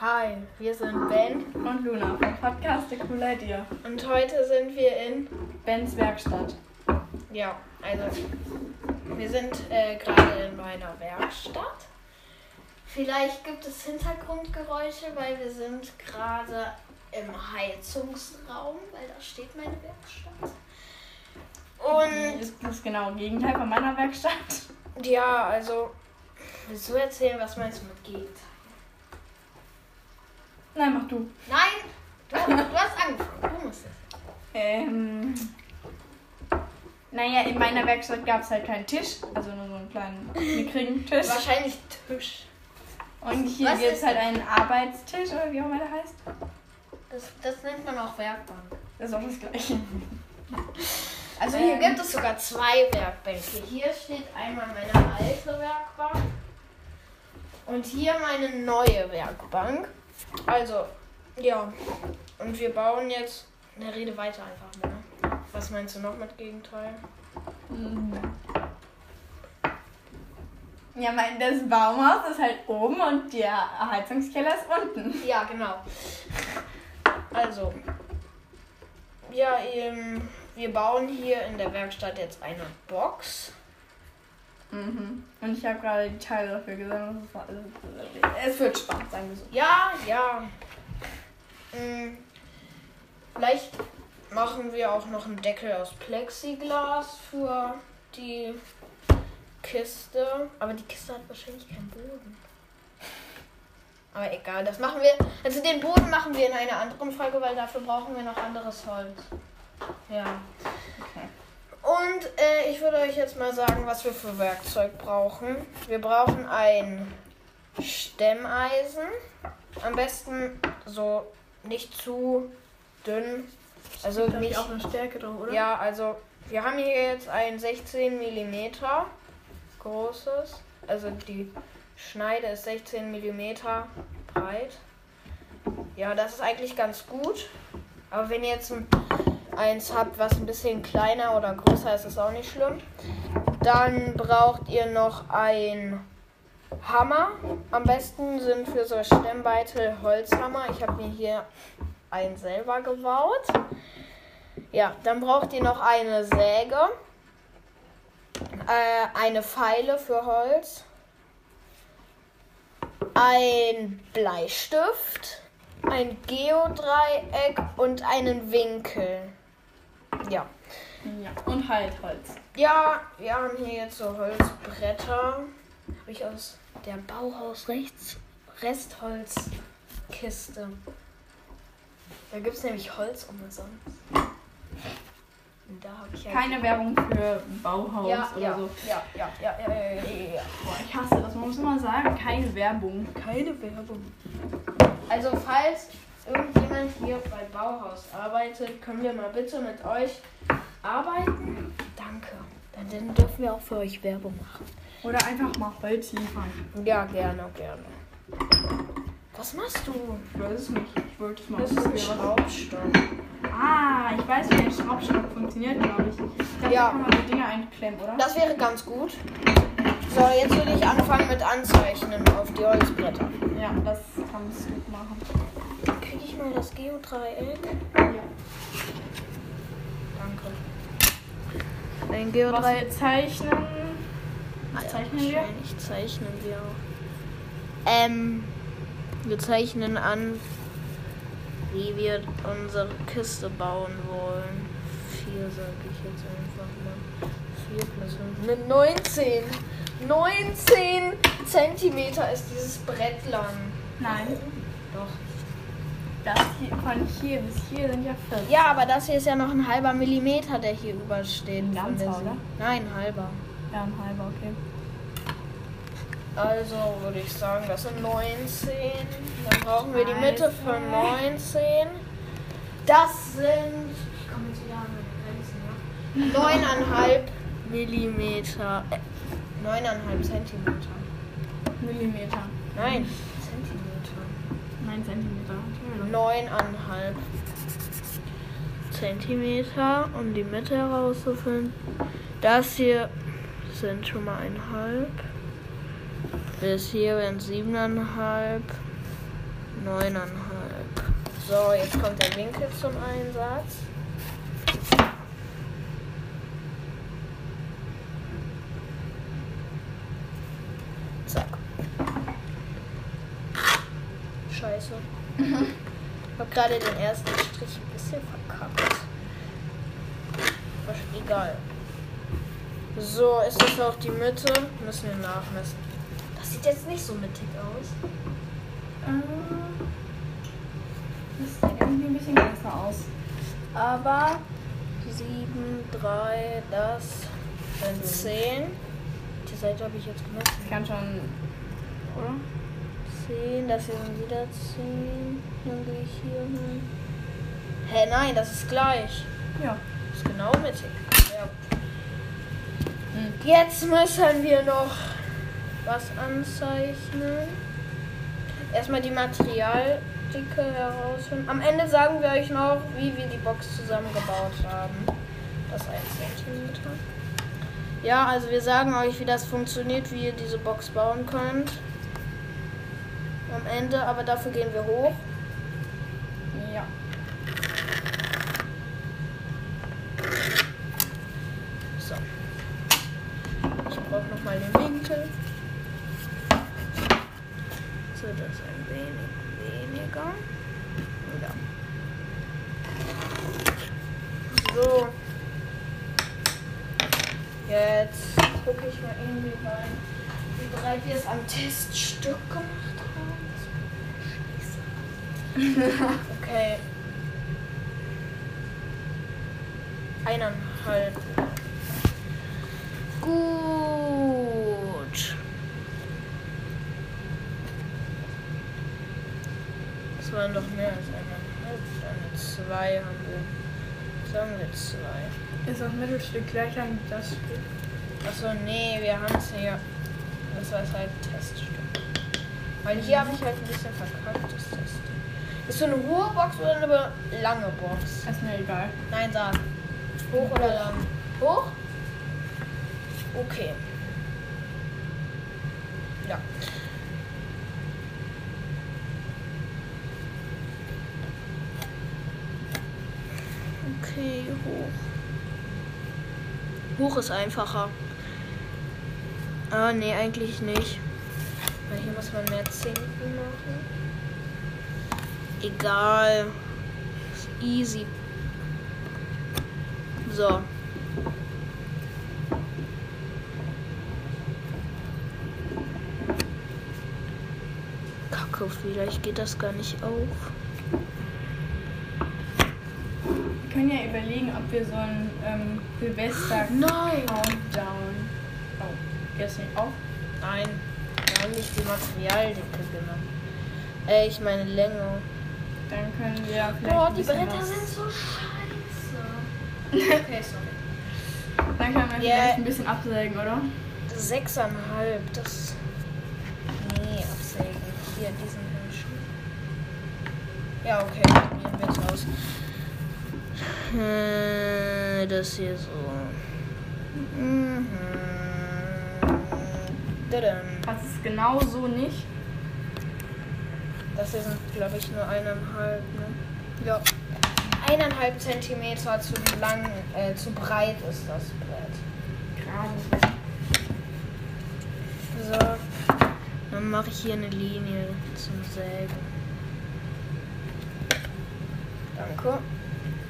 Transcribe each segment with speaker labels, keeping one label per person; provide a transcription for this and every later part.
Speaker 1: Hi, wir sind Ben
Speaker 2: und Luna vom Podcast The Cool Idea.
Speaker 1: und heute sind wir in,
Speaker 2: Bens Werkstatt.
Speaker 1: ja, also wir sind äh, gerade in meiner Werkstatt. Vielleicht gibt es Hintergrundgeräusche, weil wir sind gerade im Heizungsraum, weil da steht meine Werkstatt. Und
Speaker 2: ist das genau Gegenteil von meiner Werkstatt.
Speaker 1: ja, also willst du erzählen, was meinst du mit Gegenteil?
Speaker 2: Nein, mach du.
Speaker 1: Nein, du, du hast angefangen, du musst es.
Speaker 2: Ähm. Naja, in meiner Werkstatt gab es halt keinen Tisch, also nur so einen kleinen mickrigen Tisch.
Speaker 1: Wahrscheinlich Tisch.
Speaker 2: Und hier
Speaker 1: Was
Speaker 2: gibt es halt einen Arbeitstisch oder wie auch immer der heißt.
Speaker 1: Das, das nennt man auch Werkbank.
Speaker 2: Das ist auch das gleiche.
Speaker 1: Also hier
Speaker 2: Ähm.
Speaker 1: gibt es sogar zwei Werkbänke. Hier steht einmal meine alte Werkbank und hier meine neue Werkbank. Also, ja. Und wir bauen jetzt. Ne, rede weiter einfach mal. Was meinst du noch mit Gegenteil?
Speaker 2: Mhm. Ja, mein, das Baumhaus ist halt oben und der Heizungskeller ist unten.
Speaker 1: Ja, genau. Also, ja, ähm, wir bauen hier in der Werkstatt jetzt eine Box.
Speaker 2: Mhm. Und ich habe gerade die Teile dafür gesammelt. Es wird Spaß, sagen wir so.
Speaker 1: Ja, ja. Hm, vielleicht machen wir auch noch einen Deckel aus Plexiglas für die Kiste. Aber die Kiste hat wahrscheinlich keinen Boden. Aber egal, das machen wir. Also den Boden machen wir in einer anderen Folge, weil dafür brauchen wir noch anderes Holz. Ja.
Speaker 2: Okay.
Speaker 1: Und äh, ich würde euch jetzt mal sagen, was wir für Werkzeug brauchen. Wir brauchen ein Stemmeisen. Am besten so nicht zu dünn. Also
Speaker 2: Da
Speaker 1: nicht.
Speaker 2: auch eine Stärke drin, oder?
Speaker 1: Ja, also wir haben hier jetzt ein 16 mm großes. Also die Schneide ist 16 mm breit. Ja, das ist eigentlich ganz gut. Aber wenn ihr jetzt ein, eins habt, was ein bisschen kleiner oder größer ist, ist auch nicht schlimm. Dann braucht ihr noch ein Hammer. Am besten sind für so Stemmbeitel Holzhammer. Ich habe mir hier einen selber gebaut. Ja, dann braucht ihr noch eine Säge, äh, eine Pfeile für Holz, ein Bleistift, ein Geodreieck und einen Winkel. Ja.
Speaker 2: ja. Und halt Holz.
Speaker 1: Ja, wir haben hier jetzt so Holzbretter. Habe ich aus der Bauhaus rechts Restholzkiste. Da gibt es nämlich Holz umsonst. Und da habe ich ja
Speaker 2: Keine Werbung für Bauhaus
Speaker 1: ja,
Speaker 2: oder
Speaker 1: ja,
Speaker 2: so.
Speaker 1: ja, ja, ja, ja, ja, ja, ja.
Speaker 2: Boah, ich hasse das. Man muss immer sagen, keine Werbung.
Speaker 1: Keine Werbung. Also falls irgendjemand hier bei Bauhaus arbeitet, können wir mal bitte mit euch arbeiten. Danke. Dann, dürfen wir auch für euch Werbung machen.
Speaker 2: Oder einfach mal Holz liefern.
Speaker 1: Ja, gerne, gerne. Was machst du?
Speaker 2: Ich weiß es nicht. Ich wollte es mal
Speaker 1: Das ist ein. Schraubstock.
Speaker 2: Ah, ich weiß, wie ein Schraubstock funktioniert, glaube ich. Da
Speaker 1: Ja.
Speaker 2: kann man die Dinger einklemmen, oder?
Speaker 1: Das wäre ganz gut. So, jetzt würde ich anfangen mit Anzeichnen auf die Holzbretter.
Speaker 2: Ja, das kannst du machen.
Speaker 1: Mal das Geodreieck?
Speaker 2: Ja.
Speaker 1: Danke. Ein
Speaker 2: Was
Speaker 1: Geodreieck.
Speaker 2: wir zeichnen. Was
Speaker 1: Ja,
Speaker 2: zeichnen wir?
Speaker 1: Wahrscheinlich zeichnen wir. Ähm, wir zeichnen an, wie wir unsere Kiste bauen wollen. Vier sag ich jetzt einfach mal. Vier plus fünf. Mit 19. 19 Zentimeter ist dieses Brett lang.
Speaker 2: Nein. Das hier, von hier bis hier sind ja 40.
Speaker 1: Ja, aber das hier ist ja noch ein halber Millimeter, der hier übersteht.
Speaker 2: Ein ganzer, oder?
Speaker 1: Nein, ein halber.
Speaker 2: Ja, ein halber, okay.
Speaker 1: Also würde ich sagen, das sind 19. Dann brauchen wir die Mitte von 19. Das sind. Ich komme jetzt wieder an meine Grenzen, ja. 9,5 Millimeter. Äh, 9,5 Zentimeter.
Speaker 2: Millimeter.
Speaker 1: Nein.
Speaker 2: 9 Zentimeter. Entschuldigung.
Speaker 1: 9,5 Zentimeter, um die Mitte herauszufinden. Das hier sind schon mal einhalb. Bis hier wären siebeneinhalb Neuneinhalb. So, jetzt kommt der Winkel zum Einsatz. Zack. Ich hab gerade den ersten Strich ein bisschen verkackt. Was- Egal. So, ist das auch die Mitte? Müssen wir nachmessen. Das sieht jetzt nicht so mittig aus.
Speaker 2: Äh, Das sieht irgendwie ein bisschen besser aus.
Speaker 1: Aber 7, 3, das sind 10. Die Seite habe ich jetzt gemessen.
Speaker 2: Das kann schon. Oder?
Speaker 1: 10, das hier sind wieder 10. Dann gehe ich hier hin. Hä, nein, das ist gleich.
Speaker 2: Ja.
Speaker 1: Ist genau mittig. Ja. Jetzt müssen wir noch was anzeichnen. Erstmal die Materialdicke herausfinden. Am Ende sagen wir euch noch, wie wir die Box zusammengebaut haben. Das 1 cm. Ja, also wir sagen euch, wie das funktioniert, wie ihr diese Box bauen könnt. Am Ende, aber dafür gehen wir hoch.
Speaker 2: Ja.
Speaker 1: So. Ich brauche nochmal den Winkel. So, das ein wenig weniger. Ja. So. Jetzt gucke ich mal irgendwie rein, wie bereit wir es am Teststück gemacht haben. Scheiße. Okay. Eineinhalb. Gut. Das waren doch mehr als eineinhalb. Eine zwei haben wir. Sagen wir zwei.
Speaker 2: Ist das Mittelstück gleicher wie das Stück?
Speaker 1: Achso, nee, wir haben es hier. Das war halt Teststück. Weil hier habe ich halt ein bisschen verkackt, das Teststück. Ist so eine hohe Box oder eine lange Box?
Speaker 2: Ist mir egal.
Speaker 1: Nein, sag. Hoch oder lang? Hoch? Okay. Ja. Okay, hoch. Hoch ist einfacher. Ah, nee, eigentlich nicht. Weil hier muss man mehr Zinken machen. Egal. Easy. So. Kacke, vielleicht geht das gar nicht auf.
Speaker 2: Wir können ja überlegen, ob wir so ein ähm, Silvester
Speaker 1: Nein!
Speaker 2: Countdown. Oh, geht das nicht auf?
Speaker 1: Nein, wir haben nicht die Materialdicke genommen. Äh, ich meine Länge.
Speaker 2: Dann können wir vielleicht.
Speaker 1: Boah, die Bretter sind so scheiße. Okay, sorry.
Speaker 2: Dann können wir
Speaker 1: Ja.
Speaker 2: vielleicht ein bisschen absägen, oder?
Speaker 1: Sechseinhalb, das. Nee, absägen. Hier, diesen Menschen. Ja, okay, probieren wir es aus. Äh, Das hier so. Mhm.
Speaker 2: Das ist genau so nicht.
Speaker 1: Das hier sind, glaube ich, nur eineinhalb, ne? Ja. Eineinhalb Zentimeter zu lang, äh, zu breit ist das Brett.
Speaker 2: Gerade.
Speaker 1: So, dann mache ich hier eine Linie zum Sägen. Danke.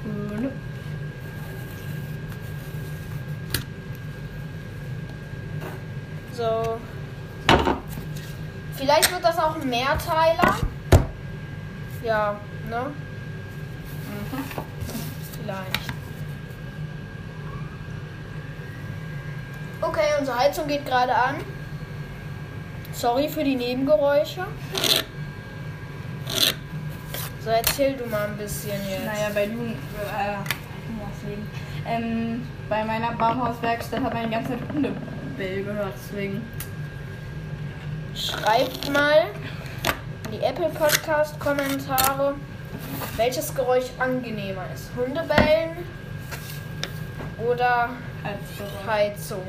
Speaker 2: Und
Speaker 1: So. Vielleicht wird das auch ein Mehrteiler. Ja, ne?
Speaker 2: Mhm.
Speaker 1: Vielleicht. Okay, unsere Heizung geht gerade an. Sorry für die Nebengeräusche. So, erzähl du mal ein bisschen jetzt.
Speaker 2: Naja, bei Lun. Äh, deswegen. Ähm, bei meiner Baumhauswerkstatt hat man die ganze Zeit Hundebell gehört, deswegen.
Speaker 1: Schreibt mal die Apple Podcast Kommentare, welches Geräusch angenehmer ist. Hundebellen oder
Speaker 2: Geräusch.
Speaker 1: Heizung.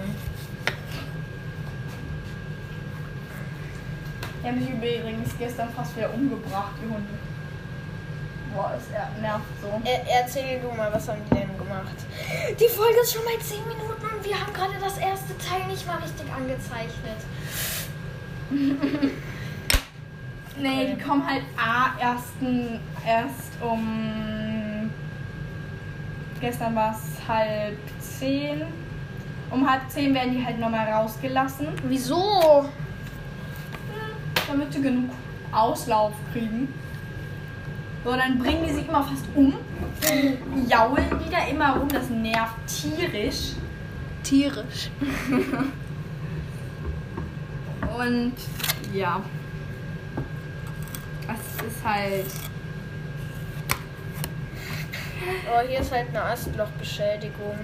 Speaker 2: Die haben sich übrigens gestern fast wieder umgebracht, die Hunde. Boah, es nervt so.
Speaker 1: Er, erzähl du mal, was haben die denn gemacht? Die Folge ist schon mal 10 Minuten wir haben gerade das erste Teil nicht mal richtig angezeichnet.
Speaker 2: Nee,
Speaker 1: Okay.
Speaker 2: die kommen halt A, ersten, erst um. Gestern war es halb zehn. Um halb zehn werden die halt nochmal rausgelassen,
Speaker 1: Wieso?
Speaker 2: damit sie genug Auslauf kriegen. So, dann bringen die sich immer fast um. Dann jaulen die da immer rum, das nervt tierisch.
Speaker 1: Tierisch.
Speaker 2: Und ja. Ist halt.
Speaker 1: Oh, hier ist halt eine Astlochbeschädigung.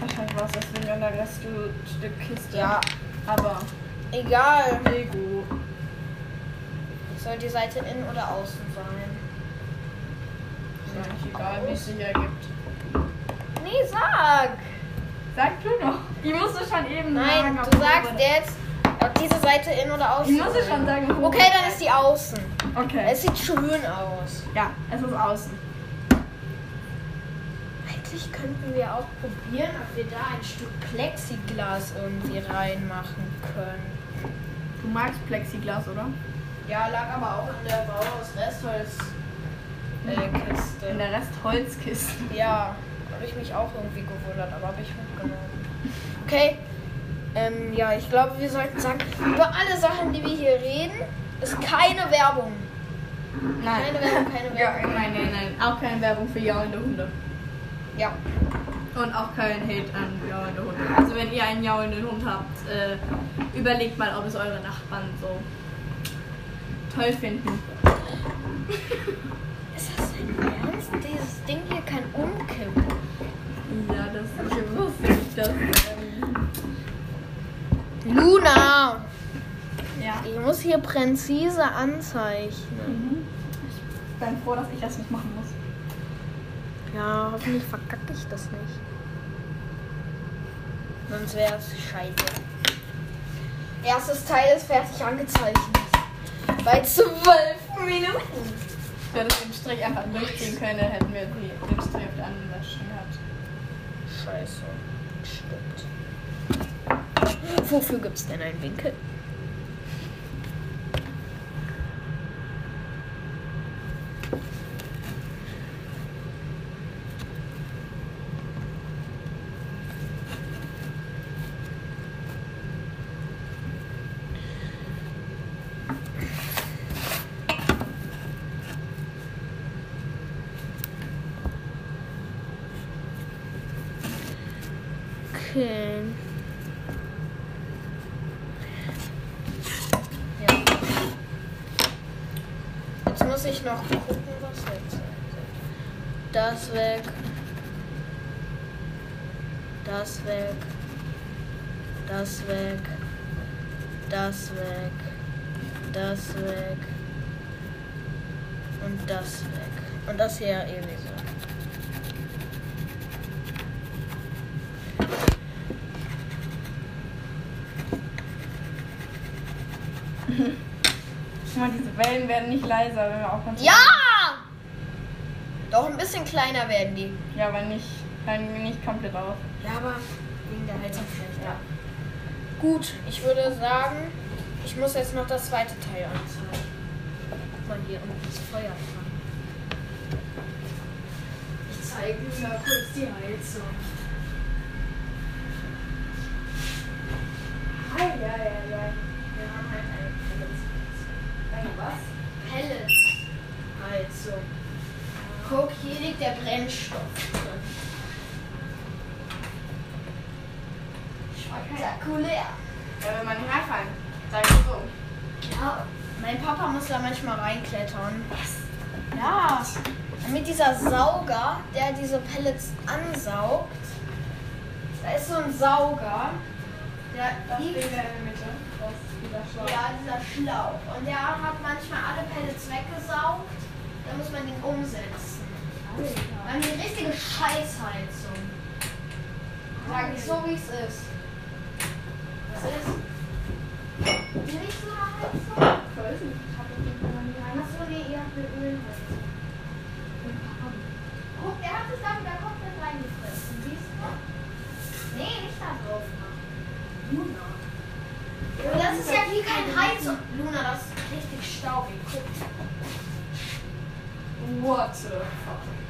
Speaker 2: Wahrscheinlich war es deswegen an der Reststückkiste.
Speaker 1: Ja.
Speaker 2: Aber.
Speaker 1: Egal.
Speaker 2: Lego.
Speaker 1: Soll die Seite innen oder außen sein?
Speaker 2: Ist eigentlich egal, wie es sich ergibt.
Speaker 1: Nee, sag!
Speaker 2: Sag du noch. Ich musste schon eben
Speaker 1: Nein,
Speaker 2: sagen, ob
Speaker 1: du sagst jetzt, diese Seite innen oder außen
Speaker 2: Ich musste
Speaker 1: sein.
Speaker 2: schon sagen, wo-
Speaker 1: Okay, dann ist die außen.
Speaker 2: Okay.
Speaker 1: Es sieht schön aus.
Speaker 2: ja, es ist außen.
Speaker 1: Eigentlich könnten wir auch probieren, ob wir da ein Stück Plexiglas irgendwie reinmachen können.
Speaker 2: Du magst Plexiglas, oder?
Speaker 1: Ja, lag aber auch in der Bauhaus Restholz äh.
Speaker 2: In der Restholzkiste.
Speaker 1: Ja, habe ich mich auch irgendwie gewundert, aber habe ich mitgenommen. Okay. Ähm, ja, ich glaube, wir sollten sagen, über alle Sachen, die wir hier reden, ist keine Werbung. Keine Werbung, keine
Speaker 2: Ja,
Speaker 1: Werbung.
Speaker 2: nein, nein, nein. Auch keine Werbung für jaulende Hunde.
Speaker 1: Ja.
Speaker 2: Und auch kein Hate an jaulende Hunde. Also wenn ihr einen jaulenden Hund habt, äh, überlegt mal, ob es eure Nachbarn so toll finden.
Speaker 1: Ist das dein Ernst? Dieses Ding hier kann umkippen.
Speaker 2: Ja, das ich wusste nicht, dass. Ähm,
Speaker 1: Luna!
Speaker 2: ja.
Speaker 1: Ich muss hier präzise anzeichnen.
Speaker 2: Mhm. Ich bin froh, dass ich das nicht machen muss.
Speaker 1: Ja, hoffentlich verkacke ich das nicht. Sonst wäre es scheiße. Erstes Teil ist fertig angezeichnet. Bei zwölf Minuten.
Speaker 2: Ich hätte den Strich einfach durchziehen können, hätten wir die, den Strich auf der anderen Seite schon gehabt.
Speaker 1: Scheiße. Stimmt. Wofür gibt es denn einen Winkel? Okay. Ja. Jetzt muss ich noch gucken, was jetzt. Das weg. Das weg. Das weg. Das weg. Das weg. Und das weg. Und das hier irgendwie so.
Speaker 2: Guck mal, diese Wellen werden nicht leiser, wenn wir auch ganz.
Speaker 1: Ja! Doch ein bisschen kleiner werden die.
Speaker 2: Ja, aber nicht, hören nicht komplett auf.
Speaker 1: Ja, aber wegen der Heizung vielleicht. Ja. Gut, ich würde sagen, ich muss jetzt noch das zweite Teil anzeigen. Guck mal hier unten das Feuer dran. Ich zeige mir mal kurz die Heizung. Hi, ja, ja, ja. Wir haben halt eine Pellets.
Speaker 2: Eine was?
Speaker 1: Pellets-Heizung. Liegt der Brennstoff drin. Spektakulär.
Speaker 2: Ja, wenn man nicht reinfallen. Sag ich so.
Speaker 1: Ja, mein Papa muss da manchmal reinklettern.
Speaker 2: Ja.
Speaker 1: Mit dieser Sauger, der diese Pellets ansaugt. Da ist so ein Sauger. Der
Speaker 2: Das
Speaker 1: liegt,
Speaker 2: da in der Mitte. Das dieser Schlauch.
Speaker 1: ja, dieser Schlauch. Und der hat manchmal alle Pellets weggesaugt. Da muss man den umsetzen. Wir haben die richtige Scheißheizung. Sag ich so, wie es ist. Was ist? Luna halt so?
Speaker 2: Ich weiß nicht, ich habe Fall noch nie eine.
Speaker 1: Achso, nee, ihr habt mit Ölhölzer. Guck, der hat es da wieder komplett reingefressen. Siehst du? Nee, nicht da drauf. Luna. Das ist ja wie kein Heiz. Luna, das ist richtig staubig. Guck.
Speaker 2: What the fuck?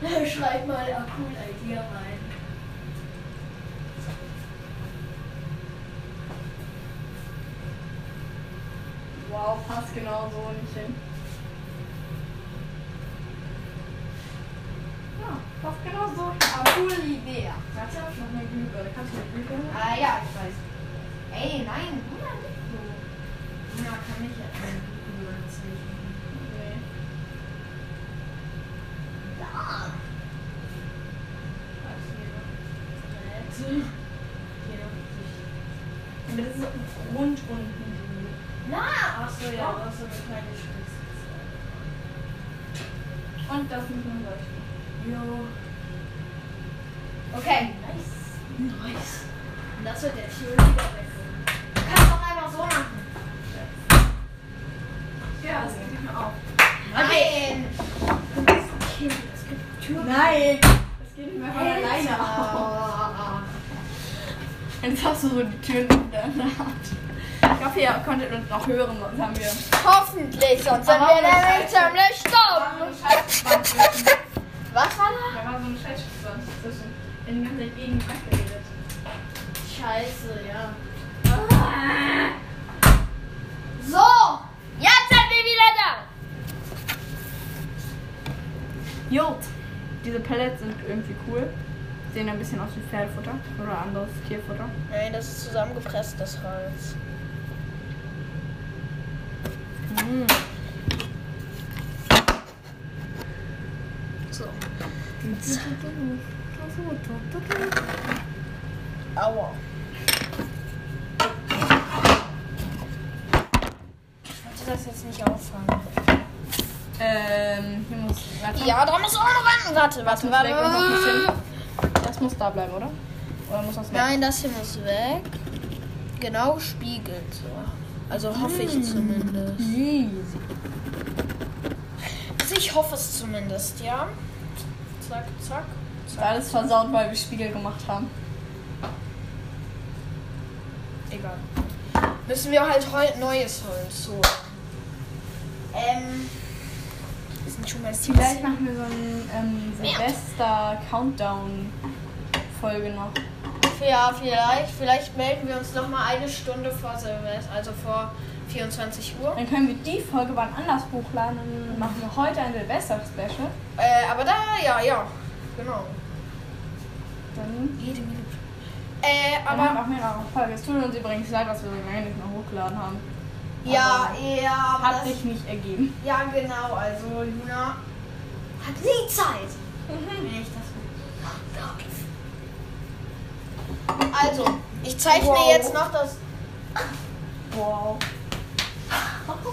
Speaker 1: Schreib mal a cool Idea rein.
Speaker 2: Wow, passt genau so nicht hin. Ja, passt genau so. Aber coole Idee. Warte, noch eine Glühbirne. Kannst du eine Glühbirne?
Speaker 1: Ah ja, ich weiß. Ey, nein, Luna nicht so. Luna kann nicht erzählen.
Speaker 2: Nee.
Speaker 1: Ja.
Speaker 2: Aber das ist so rund unten.
Speaker 1: Na, achso, ja, das ist so eine kleine Spitze.
Speaker 2: Und das mit dem Leuchten.
Speaker 1: Jo. Okay, nice. Nice. Und das wird jetzt hier wieder weg. Du kannst auch einfach so machen.
Speaker 2: Ja, das geht nicht mehr auf.
Speaker 1: Nein! Kind, es gibt Türen.
Speaker 2: Nein! Das geht nicht mehr von alleine auf. Jetzt hast du so die Türen in der Hand. Ich hoffe, ihr konntet uns noch hören, sonst haben wir.
Speaker 1: Hoffentlich, sonst sind
Speaker 2: Aber
Speaker 1: wir nämlich ziemlich stumm.
Speaker 2: Da
Speaker 1: Was war da?
Speaker 2: war so ein Scheißspann zwischen. In die ganze Zeit gegen die Bank geredet.
Speaker 1: Scheiße, ja. So, jetzt sind wir wieder da.
Speaker 2: Jod! Diese Pellets sind irgendwie cool. Sehen ein bisschen aus wie Pferdefutter oder anderes Tierfutter.
Speaker 1: Nein, das ist zusammengepresstes Holz.
Speaker 2: Mm.
Speaker 1: So. Aua. Ich wollte das jetzt nicht auffangen.
Speaker 2: Ähm, hier muss. Warte.
Speaker 1: Ja, da muss auch noch. Warte,
Speaker 2: Das
Speaker 1: warte,
Speaker 2: bisschen.
Speaker 1: warte.
Speaker 2: Das muss da bleiben, oder? Oder muss das weg?
Speaker 1: Nein, das hier muss weg. Genau spiegelt so. Also hoffe ich zumindest.
Speaker 2: Easy.
Speaker 1: Also ich hoffe es zumindest, ja. Zack, zack.
Speaker 2: Ist alles versaut, weil wir Spiegel gemacht haben.
Speaker 1: Egal. Müssen wir halt Hol neues Holz holen. Ähm. Wir sind schon bei
Speaker 2: Vielleicht machen wir so eine ähm. Silvester-Countdown-Folge noch.
Speaker 1: Ja, vielleicht. Vielleicht melden wir uns noch mal eine Stunde vor Silvester, also vor 24 Uhr.
Speaker 2: Dann können wir die Folge wann anders hochladen und dann machen wir heute ein Silvester-Special.
Speaker 1: Äh, aber da, ja, ja. Genau.
Speaker 2: Dann
Speaker 1: Jede Minute. Äh,
Speaker 2: aber
Speaker 1: aber.
Speaker 2: auch mehrere Folgen. Es tut uns übrigens leid, dass wir so lange nicht mehr hochgeladen haben.
Speaker 1: Ja,
Speaker 2: Aber
Speaker 1: ja, aber
Speaker 2: Hat sich nicht ergeben.
Speaker 1: Ja, genau. Also, Luna hat nie Zeit. Wenn ich das Also, ich zeichne
Speaker 2: Wow.
Speaker 1: jetzt noch das.
Speaker 2: Wow.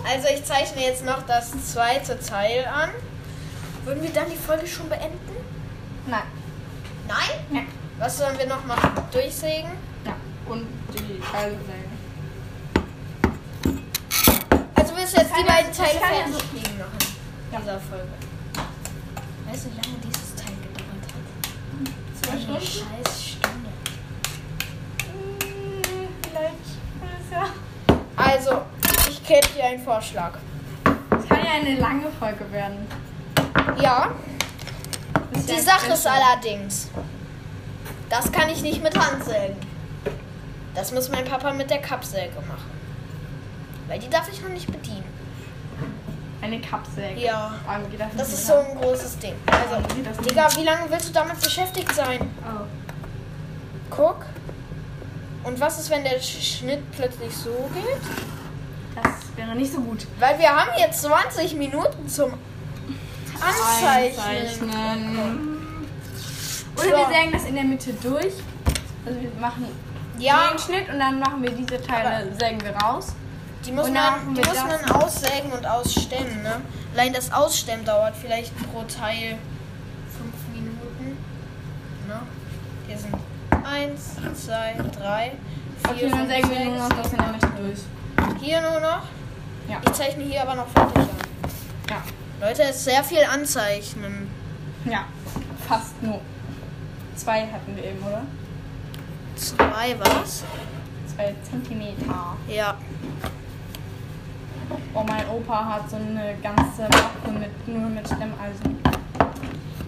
Speaker 1: Also, ich zeichne jetzt noch das zweite Teil an. Würden wir dann die Folge schon beenden?
Speaker 2: Nein.
Speaker 1: Nein?
Speaker 2: Ja.
Speaker 1: Was sollen wir noch machen? Durchsägen?
Speaker 2: Ja. Und die Teile sägen.
Speaker 1: Also willst du jetzt die beiden Teile
Speaker 2: ja
Speaker 1: fertig noch in
Speaker 2: Ja.
Speaker 1: dieser Folge? Weißt du, wie lange dieses Teil gedauert hat?
Speaker 2: Zwei
Speaker 1: Eine
Speaker 2: Stunden?
Speaker 1: scheiß Stunde.
Speaker 2: Hm, Vielleicht. ja.
Speaker 1: Also, ich gebe dir einen Vorschlag.
Speaker 2: Es kann ja eine lange Folge werden.
Speaker 1: Ja, die
Speaker 2: ja
Speaker 1: Sache ist allerdings, das kann ich nicht mit Hand sägen. Das muss mein Papa mit der Kappsäge machen. Weil die darf ich noch nicht bedienen.
Speaker 2: Eine Kappsäge.
Speaker 1: Ja.
Speaker 2: Geht das
Speaker 1: ist so ein großes Ding. Also,
Speaker 2: nicht
Speaker 1: Digga, wie lange willst du damit beschäftigt sein?
Speaker 2: Oh.
Speaker 1: Guck. Und was ist, wenn der Sch- Schnitt plötzlich so geht?
Speaker 2: Wäre nicht so gut.
Speaker 1: Weil wir haben jetzt 20 Minuten zum Anzeichnen.
Speaker 2: Einzeichnen. Oder
Speaker 1: So.
Speaker 2: wir sägen das in der Mitte durch. Also wir machen
Speaker 1: Ja,
Speaker 2: den Schnitt und dann machen wir diese Teile, sägen wir raus.
Speaker 1: die muss man, die muss man ausstemmen und ausstemmen, ne? Allein das Ausstemmen dauert vielleicht pro Teil 5 Minuten. Ne? Hier sind 1, 2, 3,
Speaker 2: Okay, dann sägen wir nur noch das in der Mitte durch.
Speaker 1: Hier nur noch.
Speaker 2: Ja.
Speaker 1: Ich zeichne hier aber noch fertig an.
Speaker 2: Ja.
Speaker 1: Leute, es ist sehr viel anzeichnen.
Speaker 2: Ja. Fast nur. Zwei hatten wir eben, oder?
Speaker 1: Zwei was?
Speaker 2: Zwei Zentimeter.
Speaker 1: Ja.
Speaker 2: Oh, mein Opa hat so eine ganze Mappe mit, nur mit Stemmeisen.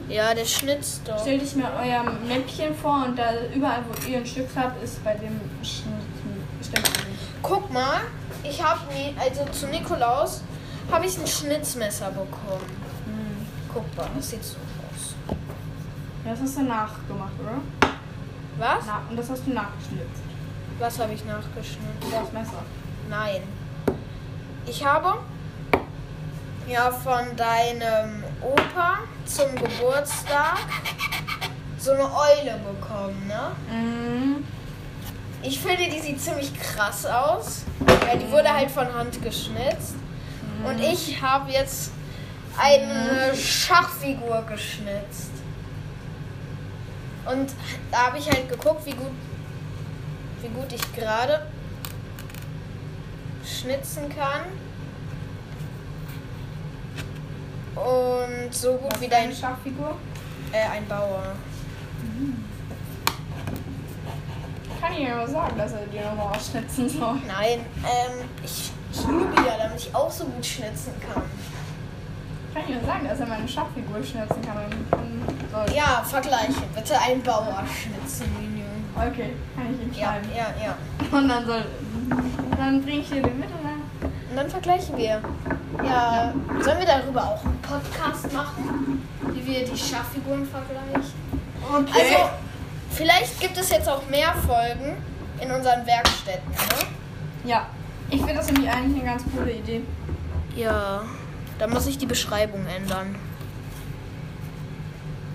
Speaker 1: Ja, der schnitzt doch.
Speaker 2: Stellt euch mal euer Mäppchen vor und da überall, wo ihr ein Stück habt, ist bei dem Stemmeisen.
Speaker 1: Guck mal, ich habe nie, also zu Nikolaus habe ich ein Schnitzmesser bekommen.
Speaker 2: Hm.
Speaker 1: Guck mal, das sieht so aus.
Speaker 2: Das hast du nachgemacht, oder?
Speaker 1: Was?
Speaker 2: Na, und das hast du nachgeschnitzt.
Speaker 1: Was habe ich nachgeschnitten?
Speaker 2: Das Messer.
Speaker 1: Nein. Ich habe ja von deinem Opa zum Geburtstag so eine Eule bekommen, ne?
Speaker 2: Mhm.
Speaker 1: Ich finde, die sieht ziemlich krass aus, weil die wurde halt von Hand geschnitzt. Und ich habe jetzt eine Schachfigur geschnitzt. Und da habe ich halt geguckt, wie gut, wie gut ich gerade schnitzen kann. Und so gut
Speaker 2: Was
Speaker 1: wie dein
Speaker 2: eine Schachfigur?
Speaker 1: äh, ein Bauer.
Speaker 2: Kann ich ja mal sagen, dass er die nochmal ausschnitzen soll.
Speaker 1: Nein, ähm, ich, ich übe ja, damit ich auch so gut schnitzen kann.
Speaker 2: Kann ich nur sagen, dass er meine Schachfigur schnitzen kann und und soll.
Speaker 1: Ja, vergleiche. Bitte ein Bauer schnitzen, Menü.
Speaker 2: Okay, kann ich ihm
Speaker 1: Ja,
Speaker 2: schreiben.
Speaker 1: ja, ja.
Speaker 2: Und dann soll. Dann bringe ich dir den mit und dann.
Speaker 1: Und dann vergleichen wir. Ja, sollen wir darüber auch einen Podcast machen? Wie wir die Schachfiguren vergleichen?
Speaker 2: Okay.
Speaker 1: Also, vielleicht gibt es jetzt auch mehr Folgen in unseren Werkstätten, ne?
Speaker 2: ja, ich finde das nämlich eigentlich eine ganz coole Idee.
Speaker 1: Ja, da muss ich die Beschreibung ändern.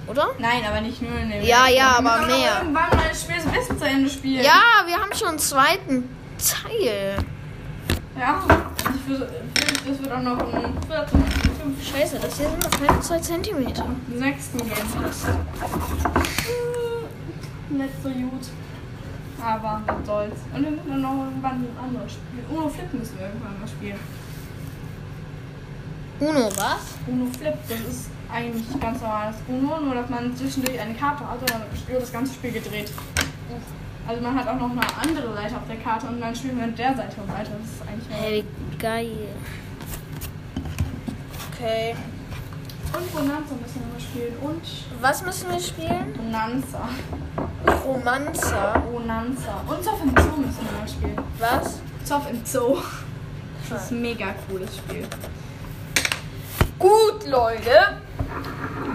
Speaker 1: Oder?
Speaker 2: Nein, aber nicht nur in dem.
Speaker 1: Ja, ja,
Speaker 2: Wir
Speaker 1: aber mehr.
Speaker 2: Irgendwann mal das Spiel bis zu Ende spielen.
Speaker 1: Ja, wir haben schon einen zweiten Teil.
Speaker 2: Ja. Ich würde, das wird auch noch ein vierten, fünften,
Speaker 1: Scheiße, das hier sind noch keine 2 cm.
Speaker 2: sechsten gehen. Nicht so gut. Aber was soll's. Und wir müssen noch irgendwann ein anderes Spiel. Uno Flip müssen wir irgendwann mal spielen.
Speaker 1: Uno, was?
Speaker 2: Uno Flip, das ist eigentlich ganz normales Uno, nur dass man zwischendurch eine Karte hat und dann wird das ganze Spiel gedreht. Also man hat auch noch eine andere Seite auf der Karte und dann spielen wir mit der Seite weiter. Das ist eigentlich
Speaker 1: Hey, geil. Okay.
Speaker 2: Und Bonanza müssen wir mal spielen. Und
Speaker 1: Was müssen wir spielen?
Speaker 2: Bonanza.
Speaker 1: Romanza.
Speaker 2: Bonanza. Und Zoff im Zoo müssen wir mal spielen.
Speaker 1: Was?
Speaker 2: Zoff im Zoo. Das ist ein mega cooles Spiel.
Speaker 1: Gut, Leute.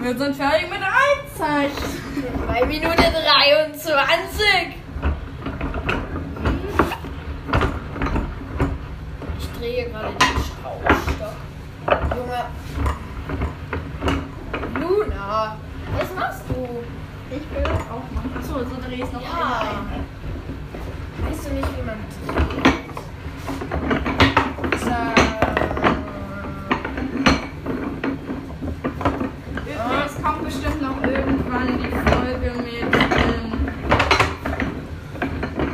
Speaker 2: Wir sind fertig mit der Halbzeit.
Speaker 1: Bei Minute 23. Ich drehe gerade den Schraubstock. Junge. Luna, was machst du?
Speaker 2: Ich will das auch machen. Achso, so drehe ich es noch
Speaker 1: Ja.
Speaker 2: ein.
Speaker 1: Weißt du nicht, wie man dreht? Zack.
Speaker 2: Übrigens kommt bestimmt noch irgendwann die Folge mit. Ähm,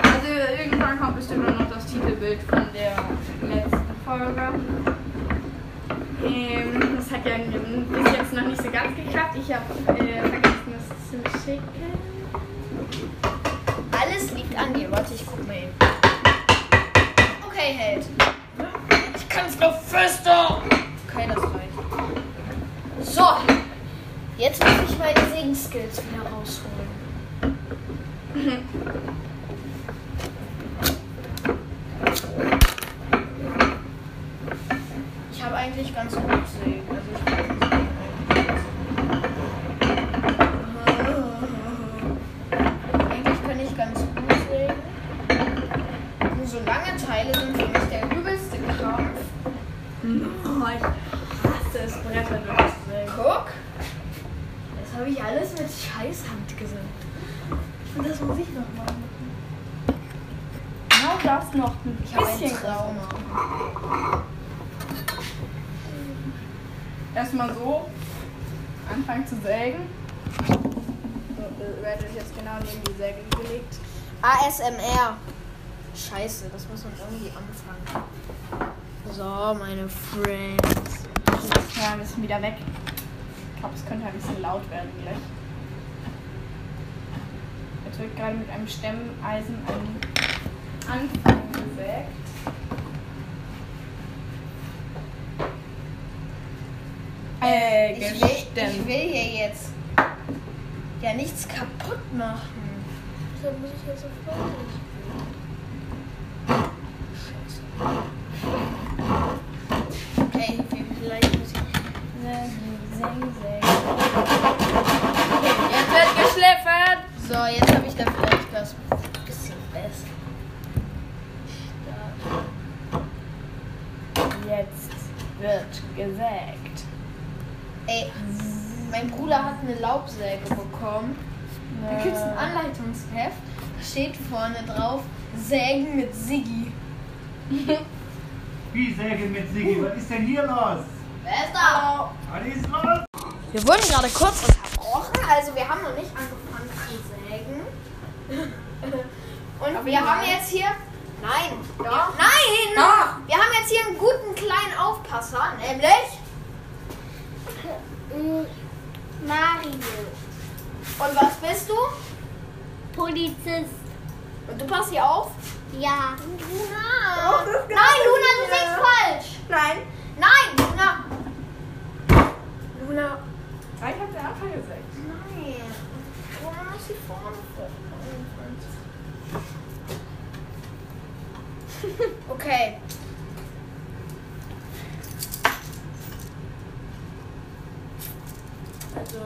Speaker 2: also irgendwann kommt bestimmt noch das Titelbild von der letzten Folge. Ähm, das hat ja bis jetzt noch nicht so ganz geklappt. Ich habe äh, vergessen, das zu schicken.
Speaker 1: Alles liegt an dir. Warte, ich guck mal eben. Okay, Held. Ich kann's noch fester. Okay, das reicht. So. Jetzt muss ich meine Singen-Skills wieder rausholen. Ich habe eigentlich ganz gut singen. Also ich kann singen. Eigentlich kann ich ganz gut singen. Nur so lange Teile sind für mich der übelste Krampf.
Speaker 2: Oh, ich hasse es, Bretter durchzusingen.
Speaker 1: Guck. Das habe ich alles mit Scheißhand gesungen. Und das muss ich noch machen.
Speaker 2: Genau das noch ein
Speaker 1: Ich habe ein
Speaker 2: bisschen
Speaker 1: Trauma.
Speaker 2: Erstmal so anfangen zu sägen. So, ihr werdet jetzt genau neben die Säge gelegt.
Speaker 1: ASMR. Scheiße, das muss man irgendwie anfangen. So, meine Friends.
Speaker 2: Ja, wir sind wieder weg. Ich glaube, es könnte ein bisschen laut werden gleich. Jetzt wird gerade mit einem Stemmeisen ein Anfang gesägt. Äh,
Speaker 1: Ich will, ich will hier jetzt ja nichts kaputt machen. Deshalb muss ich jetzt so vorsichtig Scheiße. Okay, vielleicht muss ich.
Speaker 2: Jetzt wird geschliffen!
Speaker 1: So, jetzt habe ich da vielleicht was ein bisschen besser.
Speaker 2: Jetzt wird gesägt.
Speaker 1: Ey, mein Bruder hat eine Laubsäge bekommen. Da gibt es ein Anleitungsheft. Da steht vorne drauf: Sägen mit Siggi.
Speaker 3: Wie Säge mit Sigi? Was ist denn hier los?
Speaker 1: Wer ist da?
Speaker 3: Was ist los?
Speaker 1: Wir wurden gerade kurz unterbrochen, also wir haben noch nicht angefangen zu sägen. Und
Speaker 2: Aber
Speaker 1: wir
Speaker 2: ja.
Speaker 1: haben jetzt hier. Nein!
Speaker 2: Ja.
Speaker 1: Nein!
Speaker 2: Doch.
Speaker 1: Wir haben jetzt hier einen guten kleinen Aufpasser, nämlich.
Speaker 4: Mario.
Speaker 1: Und was bist du?
Speaker 4: Polizist.
Speaker 1: Und du passt hier auf?
Speaker 4: Ja.
Speaker 1: Luna!
Speaker 2: Doch, das ist genau
Speaker 1: Nein, Luna, du sagst falsch!
Speaker 2: Nein!
Speaker 1: Nein, Luna! Luna.
Speaker 2: Ich hab den Anfang gesägt.
Speaker 1: Nein. Luna muss hier vorne Okay.
Speaker 2: Also.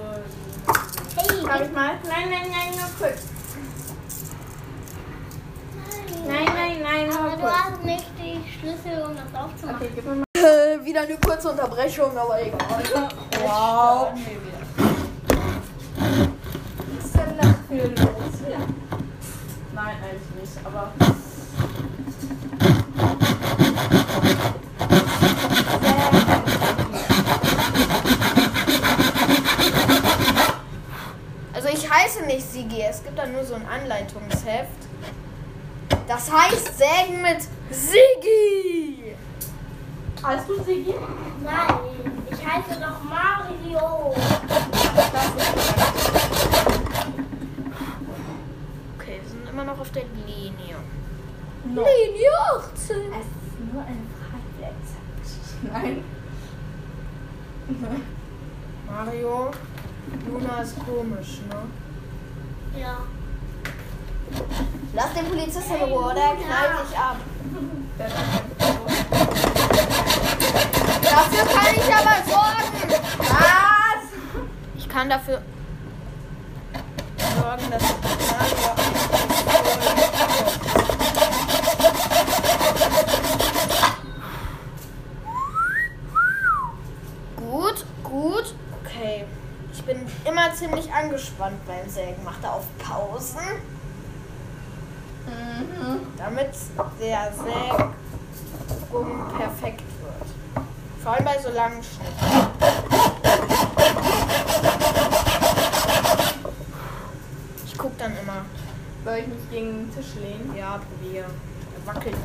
Speaker 4: Hey.
Speaker 2: Darf ich mal? Nein, nein, nein, nur kurz. Nein, nein, nein,
Speaker 4: Aber du hast nicht die Schlüssel, um das aufzumachen.
Speaker 2: Okay, gib mir mal.
Speaker 1: Äh, wieder eine kurze Unterbrechung, aber egal.
Speaker 2: Wow. Was ist denn da für los hier? Nein, eigentlich nicht, aber.
Speaker 1: Also ich heiße nicht Sigi, es gibt da nur so ein Anleitungsheft. Das heißt Sägen mit Sigi.
Speaker 2: Heißt du Sigi?
Speaker 4: Nein, ich heiße doch Mario.
Speaker 1: Okay, wir sind immer noch auf der Linie.
Speaker 2: No.
Speaker 1: Linie 18.
Speaker 2: Es ist nur eine Frage der Zeit. Nein.
Speaker 1: Mario, Luna ist komisch, ne?
Speaker 4: Ja.
Speaker 1: Polizisten in Ruhe, oder? Er knallt dich ab. Dafür kann ich aber sorgen.
Speaker 2: Was?
Speaker 1: Ich kann dafür sorgen, dass Gut, gut. Okay. Ich bin immer ziemlich angespannt beim Sägen. Macht er auf Pausen,
Speaker 2: Mhm.
Speaker 1: damit der Sägung perfekt wird. Vor allem bei so langen Schnitten. Ich guck dann immer.
Speaker 2: Soll ich mich gegen den Tisch lehnen?
Speaker 1: Ja, probier. Er wackelt.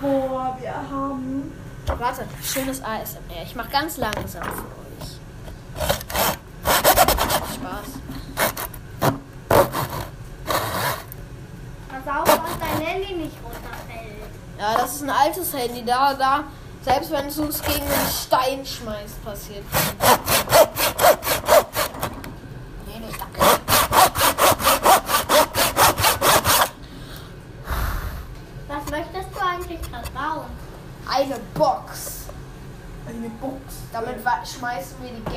Speaker 2: Boah, wir haben.
Speaker 1: Warte, schönes ASMR. Ich mach ganz langsam für euch. Spaß.
Speaker 4: Pass auf, dass dein Handy nicht runterfällt.
Speaker 1: Ja, das ist ein altes Handy. Da, da. Selbst wenn du es gegen einen Stein schmeißt, passiert. really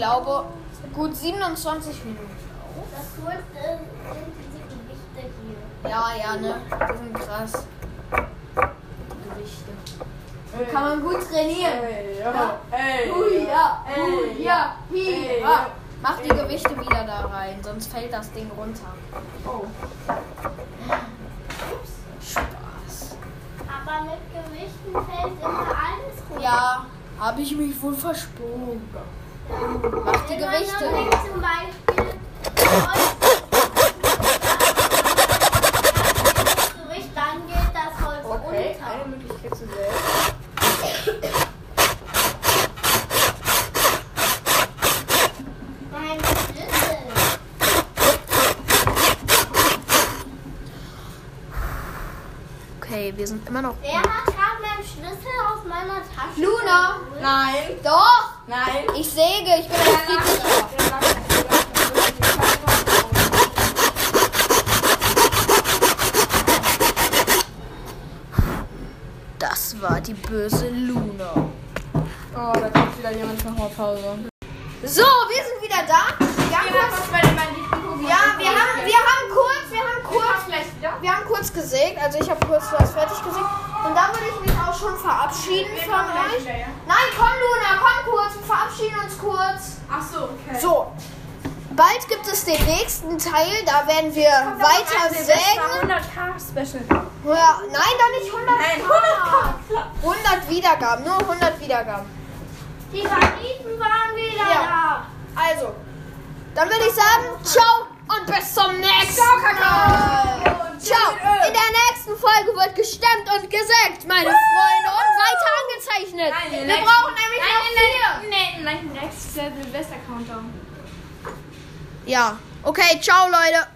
Speaker 1: glaube, gut 27 Minuten.
Speaker 4: Das größte sind diese Gewichte hier.
Speaker 1: Ja, ja, ne? Die sind krass. Die Gewichte. Kann man gut trainieren.
Speaker 2: Ey, ja. Ey,
Speaker 1: Hui, ja,
Speaker 2: Ey,
Speaker 1: hui, ja, hi,
Speaker 2: Ey,
Speaker 1: ja. Mach die Gewichte wieder da rein, sonst fällt das Ding runter.
Speaker 2: Oh.
Speaker 1: Spaß.
Speaker 4: Aber mit Gewichten fällt immer alles runter.
Speaker 1: Ja, habe ich mich wohl versprochen. Mach die
Speaker 4: nicht zum Beispiel Holz- das Gewicht, dann geht das Holz
Speaker 2: Okay,
Speaker 4: runter.
Speaker 2: eine Möglichkeit zu sehen.
Speaker 4: Mein Schlüssel.
Speaker 1: Okay, wir sind immer noch.
Speaker 4: Wer hat gerade meinen Schlüssel aus meiner Tasche?
Speaker 1: Luna.
Speaker 2: Nein.
Speaker 1: Doch! Säge, ich bin ein friedlicher. Das war die böse Luna.
Speaker 2: Oh, da kommt wieder jemand nach Hauptpause.
Speaker 1: So, wir sind wieder da. Wir haben kurz, ja, wir haben, wir haben kurz, wir haben kurz, wir haben kurz gesägt. Also ich habe kurz was fertig gesägt. Und dann würde ich mich auch schon verabschieden von euch. Nein, komm Luna, komm kurz, wir verabschieden uns kurz.
Speaker 2: Ach so, okay.
Speaker 1: So, bald gibt es den nächsten Teil. Da werden wir weiter sägen.
Speaker 2: 100k Special.
Speaker 1: Ja, nein, doch nicht 100.
Speaker 2: Nein, 100k.
Speaker 1: 100 Wiedergaben, nur 100 Wiedergaben.
Speaker 4: Die Banditen waren wieder
Speaker 1: Ja. Also, dann würde ich sagen, ciao und bis zum nächsten Mal. Ciao. In der nächsten Folge wird gestemmt und gesägt, meine Freunde, und weiter angezeichnet.
Speaker 2: Nein,
Speaker 1: Wir brauchen nämlich noch vier.
Speaker 2: Nein, nein, nein, next ist der Silvester-Countdown.
Speaker 1: Ja, okay, ciao, Leute.